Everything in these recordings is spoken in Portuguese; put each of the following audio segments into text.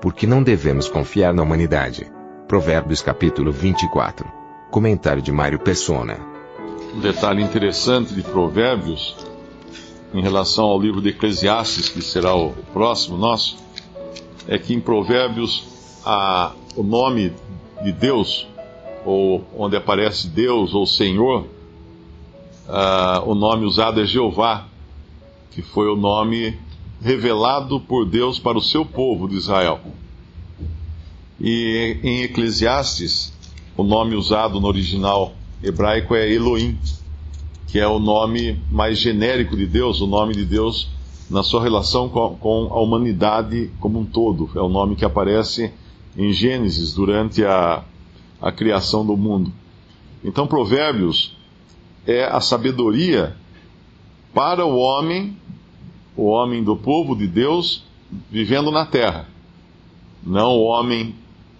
Porque não devemos confiar na humanidade. Provérbios capítulo 24. Comentário de Mário Persona. Um detalhe interessante de Provérbios em relação ao livro de Eclesiastes, que será o próximo nosso, é que em Provérbios a, o nome de Deus, ou onde aparece Deus ou Senhor, ah, o nome usado é Jeová, que foi o nome revelado por Deus para o seu povo de Israel. E em Eclesiastes, o nome usado no original hebraico é Elohim, que é o nome mais genérico de Deus, o nome de Deus na sua relação com, a humanidade como um todo. É o nome que aparece em Gênesis durante a, a criação do mundo. Então, Provérbios é a sabedoria para o homem, o homem do povo de Deus, vivendo na terra. Não o homem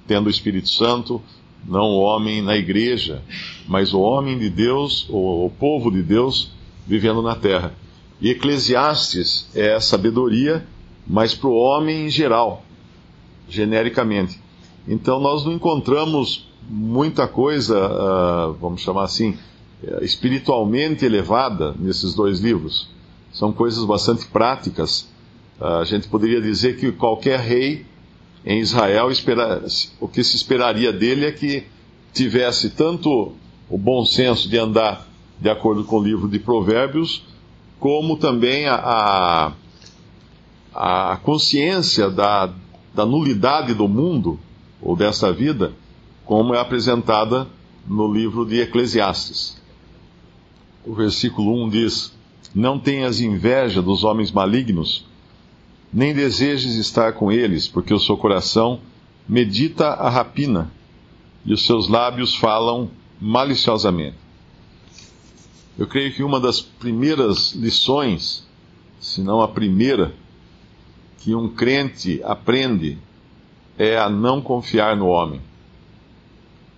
tendo o Espírito Santo, não o homem na igreja, mas o homem de Deus, o, povo de Deus, vivendo na terra. E Eclesiastes é sabedoria, mas para o homem em geral, genericamente. Então nós não encontramos muita coisa, uh, vamos chamar assim, espiritualmente elevada nesses dois livros. São coisas bastante práticas. Uh, a gente poderia dizer que qualquer rei em Israel, espera, o que se esperaria dele é que tivesse tanto o bom senso de andar de acordo com o livro de Provérbios, como também a, a, a consciência da, da nulidade do mundo ou desta vida, como é apresentada no livro de Eclesiastes. O versículo 1 diz: Não tenhas inveja dos homens malignos nem desejes estar com eles, porque o seu coração medita a rapina e os seus lábios falam maliciosamente. Eu creio que uma das primeiras lições, se não a primeira, que um crente aprende é a não confiar no homem,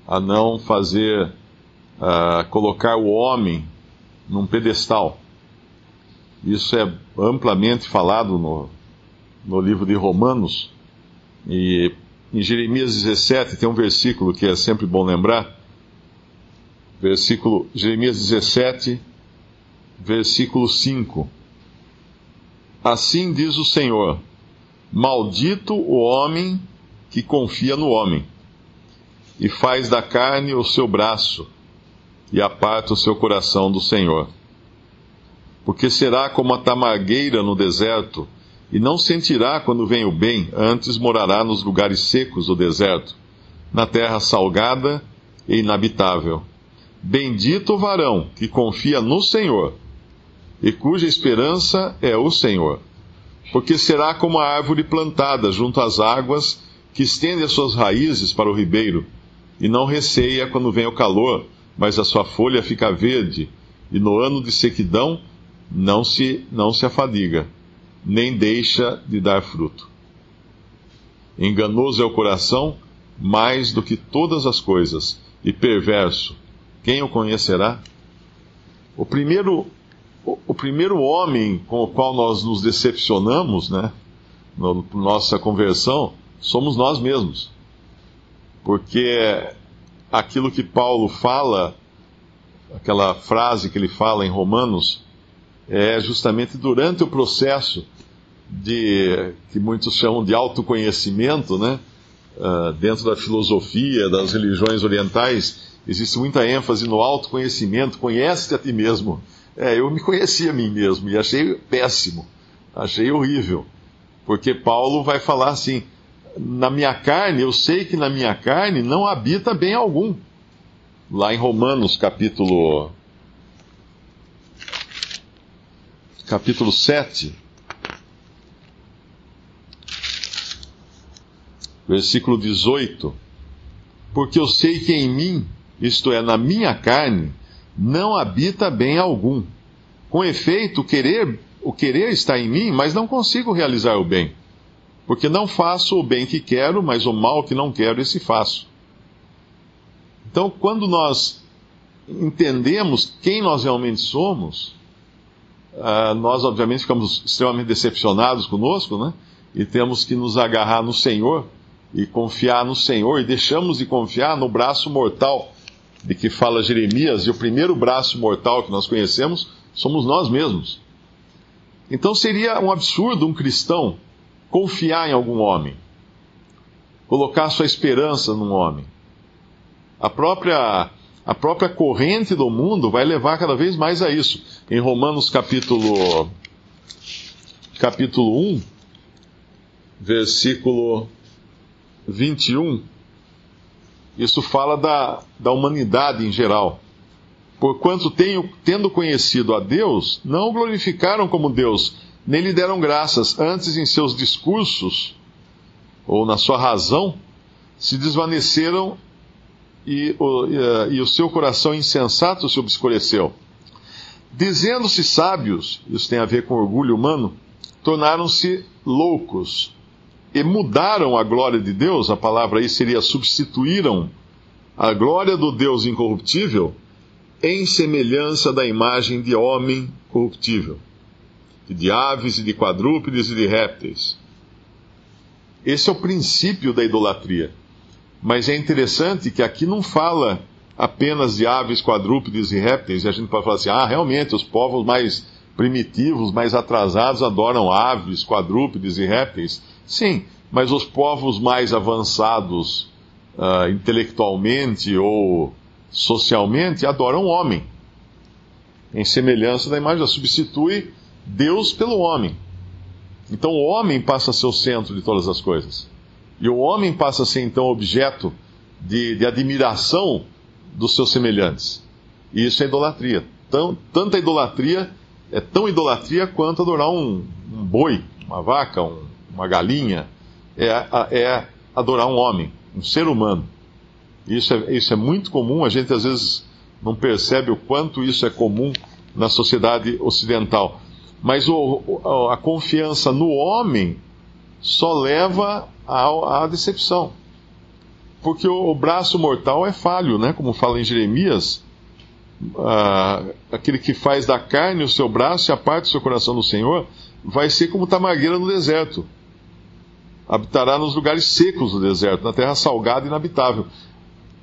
a não fazer, uh, colocar o homem num pedestal. Isso é amplamente falado no, no livro de Romanos, e em Jeremias 17 tem um versículo que é sempre bom lembrar. Versículo, Jeremias 17, versículo 5. Assim diz o Senhor: Maldito o homem que confia no homem, e faz da carne o seu braço, e aparta o seu coração do Senhor. Porque será como a tamargueira no deserto, e não sentirá quando vem o bem, antes morará nos lugares secos do deserto, na terra salgada e inabitável. Bendito o varão que confia no Senhor, e cuja esperança é o Senhor. Porque será como a árvore plantada junto às águas, que estende as suas raízes para o ribeiro, e não receia quando vem o calor, mas a sua folha fica verde, e no ano de sequidão não se, não se afadiga nem deixa de dar fruto. Enganoso é o coração mais do que todas as coisas, e perverso. Quem o conhecerá? O primeiro, o, o primeiro homem com o qual nós nos decepcionamos, né, na no, nossa conversão, somos nós mesmos. Porque aquilo que Paulo fala, aquela frase que ele fala em Romanos, é justamente durante o processo de que muitos chamam de autoconhecimento, né? Uh, dentro da filosofia, das religiões orientais, existe muita ênfase no autoconhecimento. Conhece-te a ti mesmo. É, eu me conheci a mim mesmo e achei péssimo, achei horrível, porque Paulo vai falar assim: na minha carne, eu sei que na minha carne não habita bem algum. Lá em Romanos, capítulo capítulo 7, versículo 18: Porque eu sei que em mim, isto é, na minha carne, não habita bem algum. Com efeito, o querer, o querer está em mim, mas não consigo realizar o bem. Porque não faço o bem que quero, mas o mal que não quero, esse faço. Então, quando nós entendemos quem nós realmente somos, uh, nós obviamente ficamos extremamente decepcionados conosco, né? E temos que nos agarrar no Senhor e confiar no Senhor, e deixamos de confiar no braço mortal de que fala Jeremias, e o primeiro braço mortal que nós conhecemos somos nós mesmos. Então seria um absurdo um cristão confiar em algum homem, colocar sua esperança num homem. A própria, a própria corrente do mundo vai levar cada vez mais a isso. Em Romanos capítulo, capítulo 1, versículo 21, isso fala da, da humanidade em geral. Porquanto tenho, tendo conhecido a Deus, não o glorificaram como Deus, nem lhe deram graças, antes em seus discursos, ou na sua razão, se desvaneceram e o, e, e o seu coração insensato se obscureceu. Dizendo-se sábios, isso tem a ver com orgulho humano, tornaram-se loucos e mudaram a glória de Deus, a palavra aí seria substituíram a glória do Deus incorruptível em semelhança da imagem de homem corruptível, de aves e de quadrúpedes e de répteis. Esse é o princípio da idolatria. Mas é interessante que aqui não fala apenas de aves, quadrúpedes e répteis, e a gente pode falar assim: ah, realmente, os povos mais primitivos, mais atrasados adoram aves, quadrúpedes e répteis. Sim, mas os povos mais avançados uh, intelectualmente ou socialmente adoram o homem, em semelhança da imagem, substitui Deus pelo homem. Então o homem passa a ser o centro de todas as coisas. E o homem passa a ser então objeto de, de admiração dos seus semelhantes. E isso é idolatria. Tão, tanta idolatria é tão idolatria quanto adorar um, um boi, uma vaca, um, uma galinha, é, é adorar um homem, um ser humano. Isso é, isso é muito comum, a gente às vezes não percebe o quanto isso é comum na sociedade ocidental. Mas o, a confiança no homem só leva à, à decepção. Porque o, o, braço mortal é falho, né? como fala em Jeremias. Ah, aquele que faz da carne o seu braço e a parte do seu coração do Senhor, vai ser como tamargueira no deserto habitará nos lugares secos do deserto, na terra salgada e inabitável.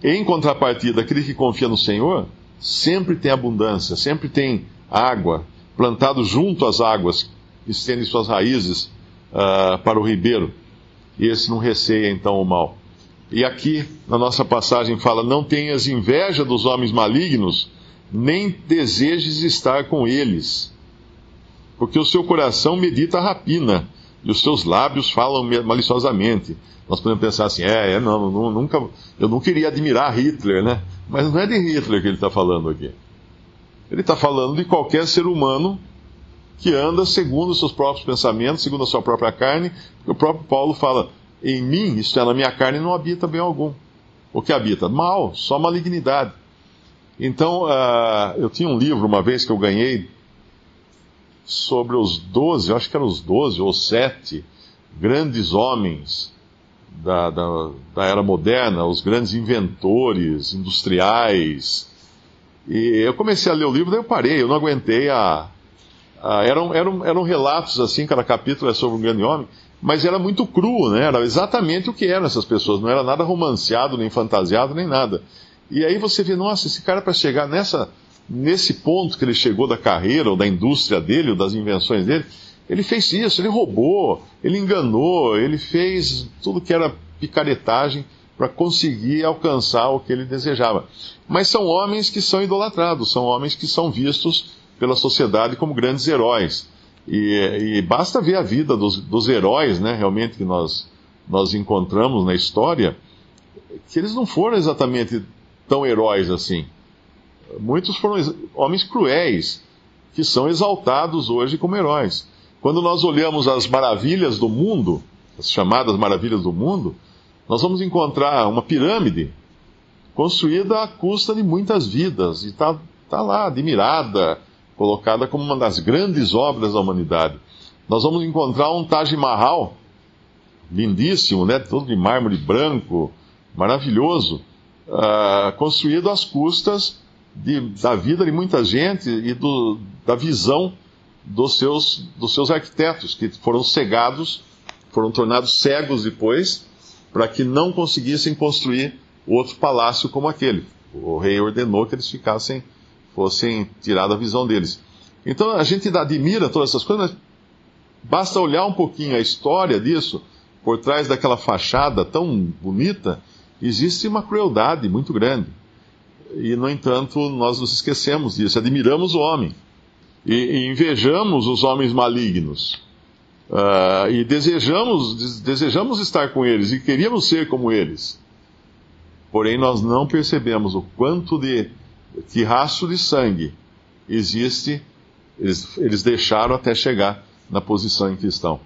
Em contrapartida, aquele que confia no Senhor sempre tem abundância, sempre tem água, plantado junto às águas, estende suas raízes uh, para o ribeiro. E esse não receia então o mal. E aqui, na nossa passagem, fala: Não tenhas inveja dos homens malignos, nem desejes estar com eles, porque o seu coração medita a rapina e os seus lábios falam maliciosamente. Nós podemos pensar assim, é, é não, não, nunca, eu não queria admirar Hitler, né? Mas não é de Hitler que ele está falando aqui. Ele está falando de qualquer ser humano que anda segundo os seus próprios pensamentos, segundo a sua própria carne. O próprio Paulo fala, em mim, isto é, na minha carne, não habita bem algum. O que habita? Mal, só malignidade. Então, uh, eu tinha um livro uma vez que eu ganhei sobre os doze, acho que eram os doze ou sete grandes homens da, da, da, era moderna, os grandes inventores industriais. E eu comecei a ler o livro, daí eu parei, eu não aguentei a. a eram, eram, eram relatos assim, cada capítulo é sobre um grande homem, mas era muito cru, né? Era exatamente o que eram essas pessoas, não era nada romanceado, nem fantasiado, nem nada. E aí você vê, nossa, esse cara para chegar nessa nesse ponto que ele chegou da carreira, ou da indústria dele, ou das invenções dele, ele fez isso, ele roubou, ele enganou, ele fez tudo que era picaretagem para conseguir alcançar o que ele desejava. Mas são homens que são idolatrados, são homens que são vistos pela sociedade como grandes heróis. E, e basta ver a vida dos, dos heróis, né, realmente, que nós, nós encontramos na história, que eles não foram exatamente tão heróis assim. Muitos foram homens cruéis, que são exaltados hoje como heróis. Quando nós olhamos as maravilhas do mundo, as chamadas maravilhas do mundo, nós vamos encontrar uma pirâmide construída à custa de muitas vidas, e está tá lá, admirada, colocada como uma das grandes obras da humanidade. Nós vamos encontrar um Taj Mahal, lindíssimo, né? todo de mármore branco, maravilhoso, uh, construído às custas de, da vida de muita gente e do, da visão dos seus, dos seus arquitetos, que foram cegados, foram tornados cegos depois, para que não conseguissem construir outro palácio como aquele. O rei ordenou que eles ficassem, fossem tirados a visão deles. Então a gente admira todas essas coisas, mas basta olhar um pouquinho a história disso, por trás daquela fachada tão bonita, existe uma crueldade muito grande. E, no entanto, nós nos esquecemos disso, admiramos o homem e, e invejamos os homens malignos. Uh, e desejamos, desejamos estar com eles e queríamos ser como eles. Porém, nós não percebemos o quanto de que rastro de sangue existe, eles, eles deixaram até chegar na posição em que estão.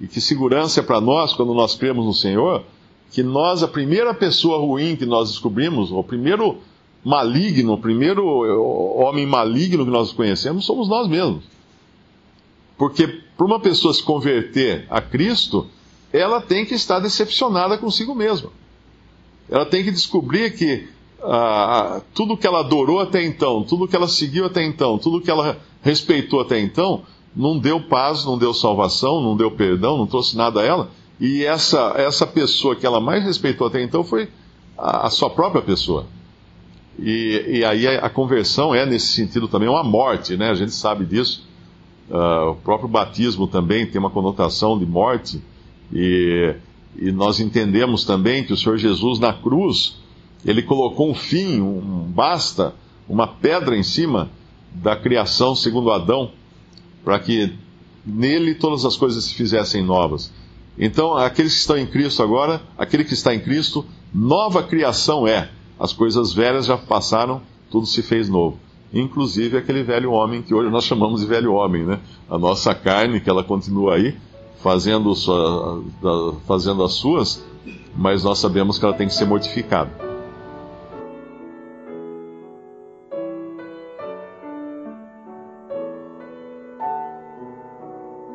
E que segurança é para nós, quando nós cremos no Senhor, que nós, a primeira pessoa ruim que nós descobrimos, o primeiro maligno, o primeiro homem maligno que nós conhecemos, somos nós mesmos. Porque para uma pessoa se converter a Cristo, ela tem que estar decepcionada consigo mesma. Ela tem que descobrir que tudo que ela adorou até então, tudo que ela seguiu até então, tudo que ela respeitou até então, não deu paz, não deu salvação, não deu perdão, não trouxe nada a ela. E essa, essa pessoa que ela mais respeitou até então foi a, a sua própria pessoa. E, e aí a, a, conversão é, nesse sentido, também uma morte, né? A gente sabe disso. Uh, o próprio batismo também tem uma conotação de morte. E e nós entendemos também que o Senhor Jesus na cruz, ele colocou um fim, um basta, uma pedra em cima da criação segundo Adão, para que nele todas as coisas se fizessem novas. Então, aqueles que estão em Cristo agora, aquele que está em Cristo, nova criação é. As coisas velhas já passaram, tudo se fez novo. Inclusive aquele velho homem que hoje nós chamamos de velho homem, né? A nossa carne, que ela continua aí, fazendo, sua, fazendo as suas, mas nós sabemos que ela tem que ser mortificada.